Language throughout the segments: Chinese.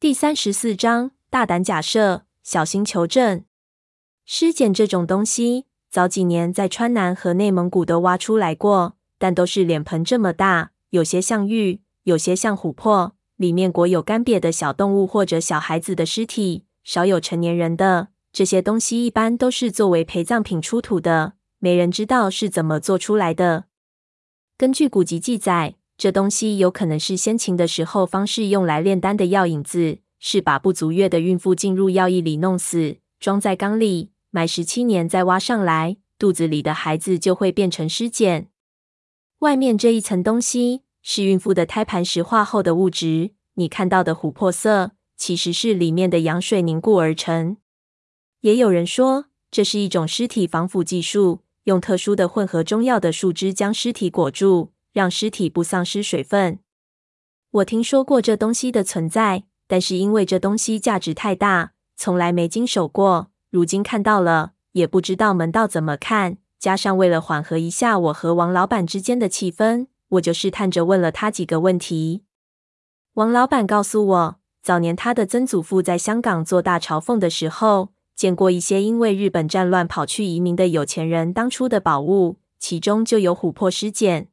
第三十四章：大胆假设，小心求证。尸检这种东西，早几年在川南和内蒙古都挖出来过，但都是脸盆这么大，有些像玉，有些像琥珀，里面裹有干瘪的小动物或者小孩子的尸体，少有成年人的。这些东西一般都是作为陪葬品出土的，没人知道是怎么做出来的。根据古籍记载。这东西有可能是先秦的时候方士用来炼丹的药引子，是把不足月的孕妇浸入药液里弄死，装在缸里埋十七年再挖上来，肚子里的孩子就会变成尸检。外面这一层东西是孕妇的胎盘石化后的物质，你看到的琥珀色其实是里面的羊水凝固而成。也有人说这是一种尸体防腐技术，用特殊的混合中药的树枝将尸体裹住。让尸体不丧失水分。我听说过这东西的存在，但是因为这东西价值太大，从来没经手过。如今看到了，也不知道门道怎么看。加上为了缓和一下我和王老板之间的气氛，我就试探着问了他几个问题。王老板告诉我，早年他的曾祖父在香港做大朝奉的时候，见过一些因为日本战乱跑去移民的有钱人当初的宝物，其中就有琥珀尸检。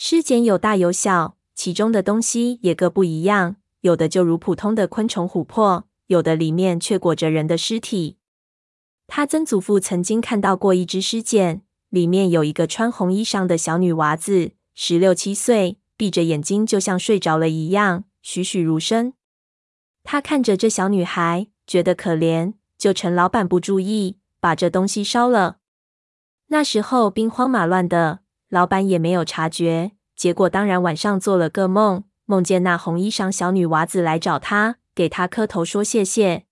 尸检有大有小，其中的东西也各不一样。有的就如普通的昆虫琥珀，有的里面却裹着人的尸体。他曾祖父曾经看到过一只尸检，里面有一个穿红衣裳的小女娃子，十六七岁，闭着眼睛，就像睡着了一样，栩栩如生。他看着这小女孩，觉得可怜，就趁老板不注意，把这东西烧了。那时候兵荒马乱的。老板也没有察觉，结果当然晚上做了个梦，梦见那红衣裳小女娃子来找他，给他磕头说谢谢。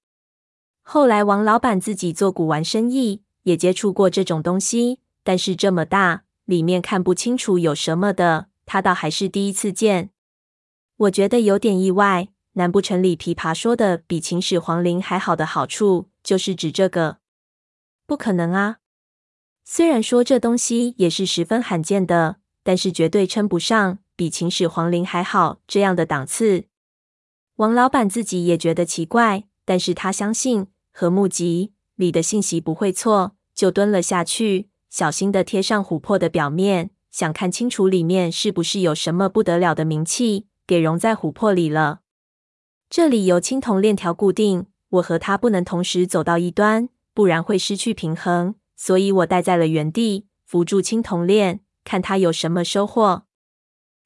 后来王老板自己做古玩生意，也接触过这种东西，但是这么大，里面看不清楚有什么的，他倒还是第一次见。我觉得有点意外，难不成李琵琶说的比秦始皇陵还好的好处，就是指这个？不可能啊！虽然说这东西也是十分罕见的，但是绝对称不上比秦始皇陵还好这样的档次。王老板自己也觉得奇怪，但是他相信和木集里的信息不会错，就蹲了下去，小心地贴上琥珀的表面，想看清楚里面是不是有什么不得了的名器给融在琥珀里了。这里由青铜链条固定，我和他不能同时走到一端，不然会失去平衡。所以我待在了原地，扶住青铜链，看他有什么收获。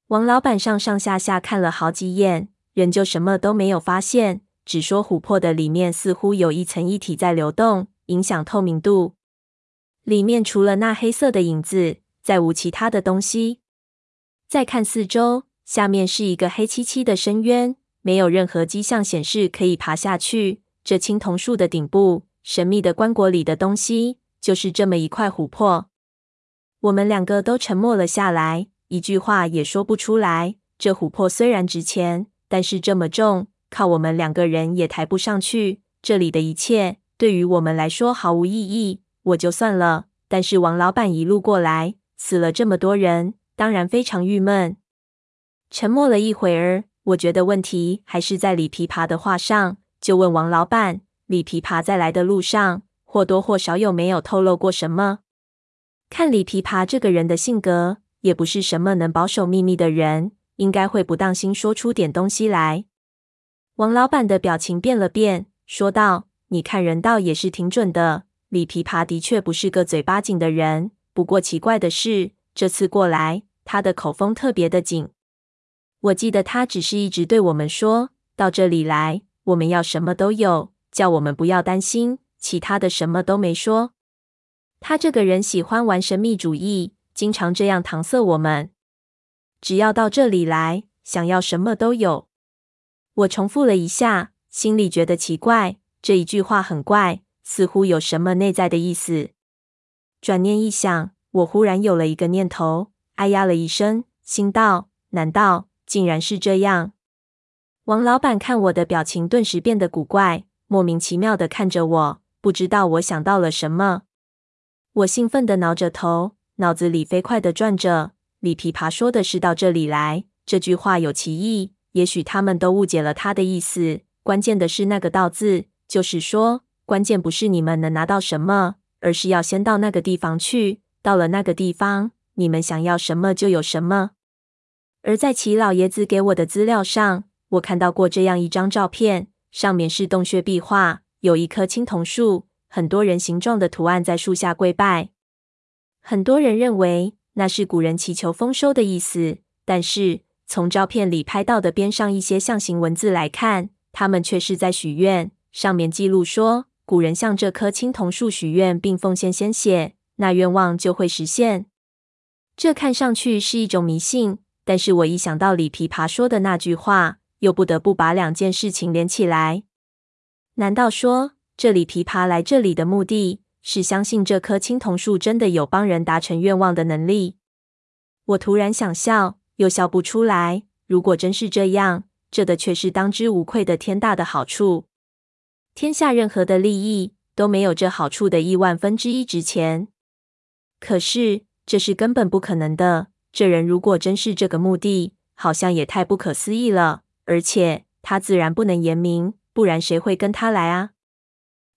王老板上上下下看了好几眼，仍旧什么都没有发现，只说琥珀的里面似乎有一层液体在流动，影响透明度。里面除了那黑色的影子，再无其他的东西。再看四周，下面是一个黑漆漆的深渊，没有任何迹象显示可以爬下去。这青铜树的顶部，神秘的棺椁里的东西。就是这么一块琥珀，我们两个都沉默了下来，一句话也说不出来。这琥珀虽然值钱，但是这么重，靠我们两个人也抬不上去。这里的一切对于我们来说毫无意义，我就算了。但是王老板一路过来，死了这么多人，当然非常郁闷。沉默了一会儿，我觉得问题还是在李琵琶的话上，就问王老板：李琵琶在来的路上，或多或少有没有透露过什么？看李琵琶这个人的性格，也不是什么能保守秘密的人，应该会不当心说出点东西来。王老板的表情变了变，说道：“你看人倒也是挺准的。李琵琶的确不是个嘴巴紧的人，不过奇怪的是，这次过来，他的口风特别的紧。我记得他只是一直对我们说，到这里来，我们要什么都有，叫我们不要担心。”其他的什么都没说。他这个人喜欢玩神秘主义，经常这样搪塞我们。只要到这里来，想要什么都有。我重复了一下，心里觉得奇怪，这一句话很怪，似乎有什么内在的意思。转念一想，我忽然有了一个念头，哎呀了一声，心道：难道竟然是这样？王老板看我的表情顿时变得古怪，莫名其妙的看着我。不知道我想到了什么，我兴奋地挠着头，脑子里飞快地转着。李琵琶说的是到这里来，这句话有歧义，也许他们都误解了他的意思。关键的是那个“到”字，就是说，关键不是你们能拿到什么，而是要先到那个地方去。到了那个地方，你们想要什么就有什么。而在齐老爷子给我的资料上，我看到过这样一张照片，上面是洞穴壁画，有一棵青铜树，很多人形状的图案在树下跪拜。很多人认为那是古人祈求丰收的意思，但是从照片里拍到的边上一些象形文字来看，他们却是在许愿。上面记录说，古人向这棵青铜树许愿并奉献鲜血，那愿望就会实现。这看上去是一种迷信。但是我一想到李琵琶说的那句话，又不得不把两件事情连起来。难道说这里琵琶来这里的目的是相信这棵青铜树真的有帮人达成愿望的能力？我突然想笑，又笑不出来。如果真是这样，这的确是当之无愧的天大的好处。天下任何的利益都没有这好处的亿万分之一值钱。可是这是根本不可能的。这人如果真是这个目的，好像也太不可思议了。而且他自然不能言明，不然谁会跟他来啊？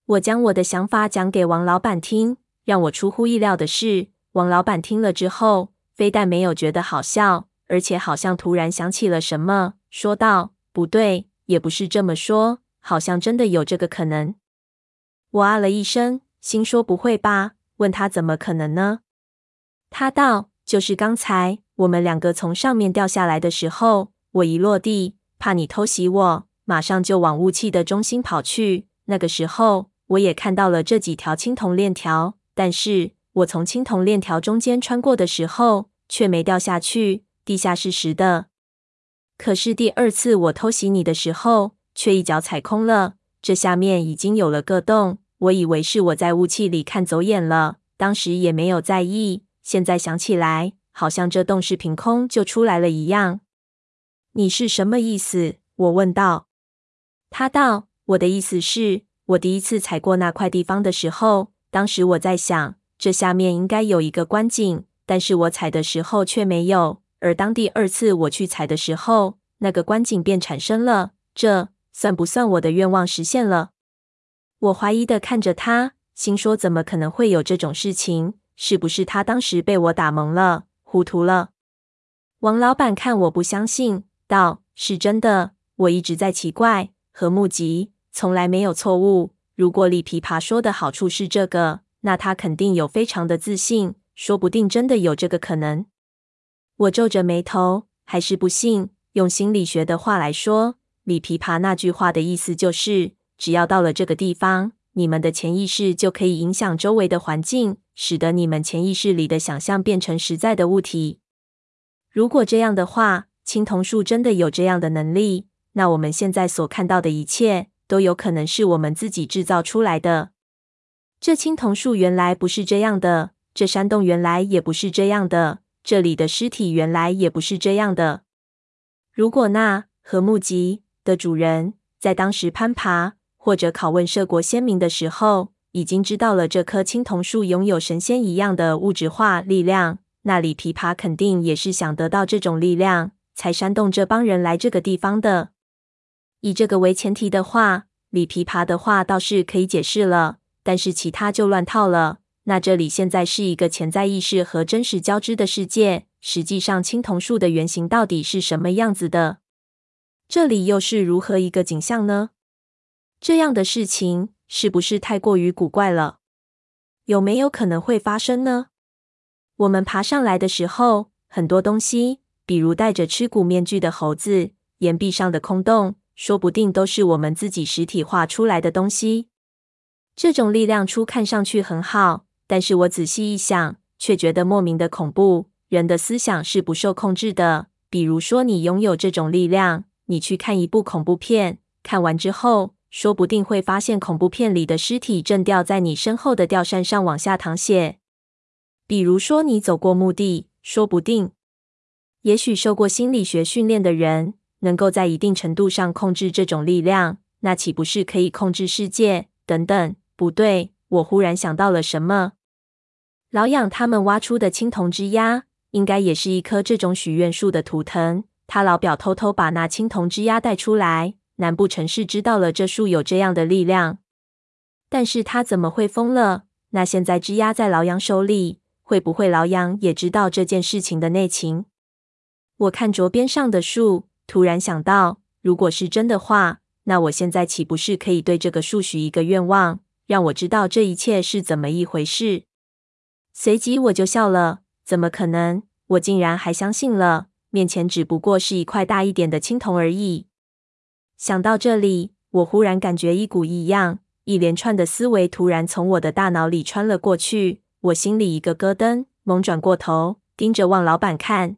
我将我的想法讲给王老板听，让我出乎意料的是，王老板听了之后，非但没有觉得好笑，而且好像突然想起了什么，说道：“不对，也不是这么说，好像真的有这个可能。”我啊了一声，心说：“不会吧？”问他怎么可能呢？他道。就是刚才我们两个从上面掉下来的时候，我一落地，怕你偷袭我，马上就往雾气的中心跑去。那个时候，我也看到了这几条青铜链条，但是我从青铜链条中间穿过的时候，却没掉下去，地下是实的。可是第二次我偷袭你的时候，却一脚踩空了，这下面已经有了个洞。我以为是我在雾气里看走眼了，当时也没有在意。现在想起来，好像这洞是凭空就出来了一样。你是什么意思？我问道。他道：“我的意思是，我第一次踩过那块地方的时候，当时我在想，这下面应该有一个观景，但是我踩的时候却没有。而当第二次我去踩的时候，那个观景便产生了。这算不算我的愿望实现了？”我怀疑的看着他，心说：“怎么可能会有这种事情？”是不是他当时被我打蒙了，糊涂了？王老板看我不相信，道：“是真的。我一直在奇怪，和睦吉从来没有错误。如果李琵琶说的好处是这个，那他肯定有非常的自信，说不定真的有这个可能。”我皱着眉头，还是不信。用心理学的话来说，李琵琶那句话的意思就是，只要到了这个地方，你们的潜意识就可以影响周围的环境。使得你们潜意识里的想象变成实在的物体。如果这样的话，青铜树真的有这样的能力，那我们现在所看到的一切都有可能是我们自己制造出来的。这青铜树原来不是这样的，这山洞原来也不是这样的，这里的尸体原来也不是这样的。如果那和木吉的主人在当时攀爬或者拷问涉国先民的时候，已经知道了这棵青铜树拥有神仙一样的物质化力量，那里琵琶肯定也是想得到这种力量，才煽动这帮人来这个地方的。以这个为前提的话，里琵琶的话倒是可以解释了，但是其他就乱套了。那这里现在是一个潜在意识和真实交织的世界，实际上青铜树的原型到底是什么样子的？这里又是如何一个景象呢？这样的事情。是不是太过于古怪了？有没有可能会发生呢？我们爬上来的时候，很多东西，比如戴着吃骨面具的猴子、岩壁上的空洞，说不定都是我们自己实体化出来的东西。这种力量初看上去很好，但是我仔细一想，却觉得莫名的恐怖。人的思想是不受控制的。比如说，你拥有这种力量，你去看一部恐怖片，看完之后，说不定会发现恐怖片里的尸体正吊在你身后的吊扇上往下淌血。比如说你走过墓地，说不定，也许受过心理学训练的人能够在一定程度上控制这种力量，那岂不是可以控制世界？等等，不对，我忽然想到了什么。老养他们挖出的青铜枝丫，应该也是一棵这种许愿树的图腾。他老表偷偷把那青铜枝丫带出来。难不成是知道了这树有这样的力量？但是他怎么会疯了？那现在质押在老杨手里，会不会老杨也知道这件事情的内情？我看着边上的树，突然想到，如果是真的话，那我现在岂不是可以对这个树许一个愿望，让我知道这一切是怎么一回事？随即我就笑了，怎么可能？我竟然还相信了，面前只不过是一块大一点的青铜而已。想到这里，我忽然感觉一股异样，一连串的思维突然从我的大脑里穿了过去，我心里一个咯噔，猛转过头，盯着望老板看。